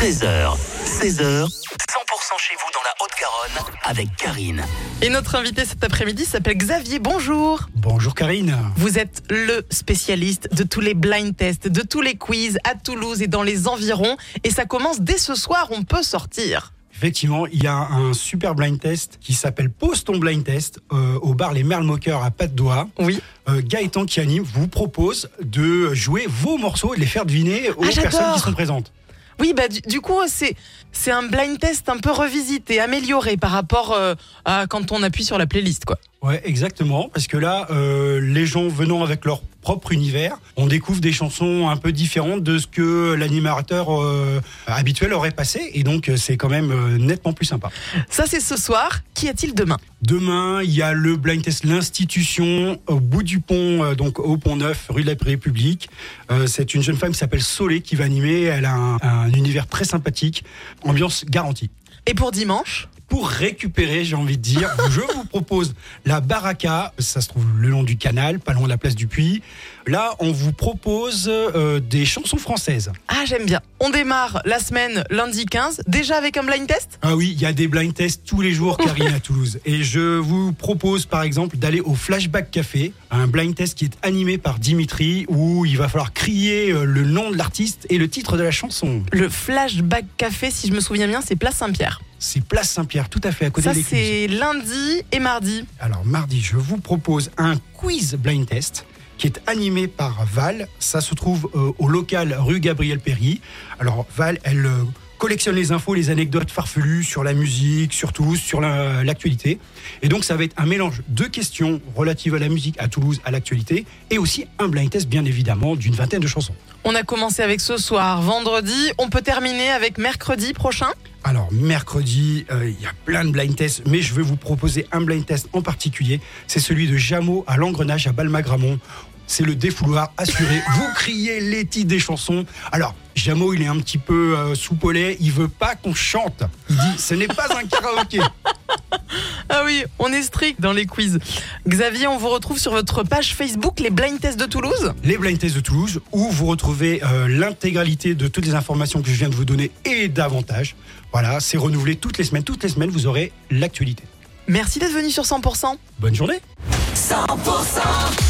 13h, 16h, 100% chez vous dans la Haute-Garonne avec Karine. Et notre invité cet après-midi s'appelle Xavier. Bonjour. Bonjour Karine. Vous êtes le spécialiste de tous les blind tests, de tous les quiz à Toulouse et dans les environs. Et ça commence dès ce soir, on peut sortir. Effectivement, il y a un super blind test qui s'appelle Pose ton blind test euh, au bar Les Merles Moqueurs à Pas de Doigt. Oui. Euh, Gaëtan qui anime vous propose de jouer vos morceaux et de les faire deviner aux Ah, personnes qui sont présentes. Oui, bah du, coup, c'est c'est un blind test un peu revisité, amélioré par rapport euh, à quand on appuie sur la playlist, quoi. Ouais, exactement, parce que là, euh, les gens venant avec leur propre univers, on découvre des chansons un peu différentes de ce que l'animateur euh, habituel aurait passé, et donc euh, c'est quand même euh, nettement plus sympa. Ça, c'est ce soir. Qu'y a-t-il demain? Demain, il y a le blind test l'institution au bout du pont, euh, donc au pont Neuf, rue de la République. C'est une jeune femme qui s'appelle Solé qui va animer. Elle a un, un univers très sympathique, ambiance garantie. Et pour dimanche? Pour récupérer, j'ai envie de dire, je vous propose la Baraka. Ça se trouve le long du canal, pas loin de la place du Puy. Là, on vous propose euh, des chansons françaises. Ah, j'aime bien. On démarre la semaine lundi 15, déjà avec un blind test? Ah oui, il y a des blind tests tous les jours, Karine, à Toulouse. Et je vous propose, par exemple, d'aller au Flashback Café, un blind test qui est animé par Dimitri, où il va falloir crier euh, le nom de l'artiste et le titre de la chanson. Le Flashback Café, si je me souviens bien, c'est Place Saint-Pierre. C'est Place Saint-Pierre, tout à fait à côté Ça, de l'église. c'est lundi et mardi. Alors, mardi, je vous propose un quiz blind test qui est animé par Val. Ça se trouve euh, au local rue Gabriel Péry. Alors, Val, elle euh, collectionne les infos, les anecdotes farfelues sur la musique, sur Toulouse, sur la- l'actualité. Et donc, ça va être un mélange de questions relatives à la musique, à Toulouse, à l'actualité, et aussi un blind test, bien évidemment, d'une vingtaine de chansons. On a commencé avec ce soir, vendredi. On peut terminer avec mercredi prochain? Alors, mercredi, euh, il y a plein de blind tests, mais je vais vous proposer un blind test en particulier. C'est celui de Jameau à l'engrenage à Balmagramont. C'est le défouloir assuré. vous criez les titres des chansons. Alors, Jameau, il est un petit peu euh, soupolé. Il veut pas qu'on chante. Il dit, ce n'est pas un karaoké. Ah oui, on est strict dans les quiz. Xavier, on vous retrouve sur votre page Facebook, les blind tests de Toulouse. Les blind tests de Toulouse, où vous retrouvez euh, l'intégralité de toutes les informations que je viens de vous donner et davantage. Voilà, c'est renouvelé toutes les semaines. Toutes les semaines, vous aurez l'actualité. Merci d'être venu sur 100%. Bonne journée. 100% les tubes et l'info 100%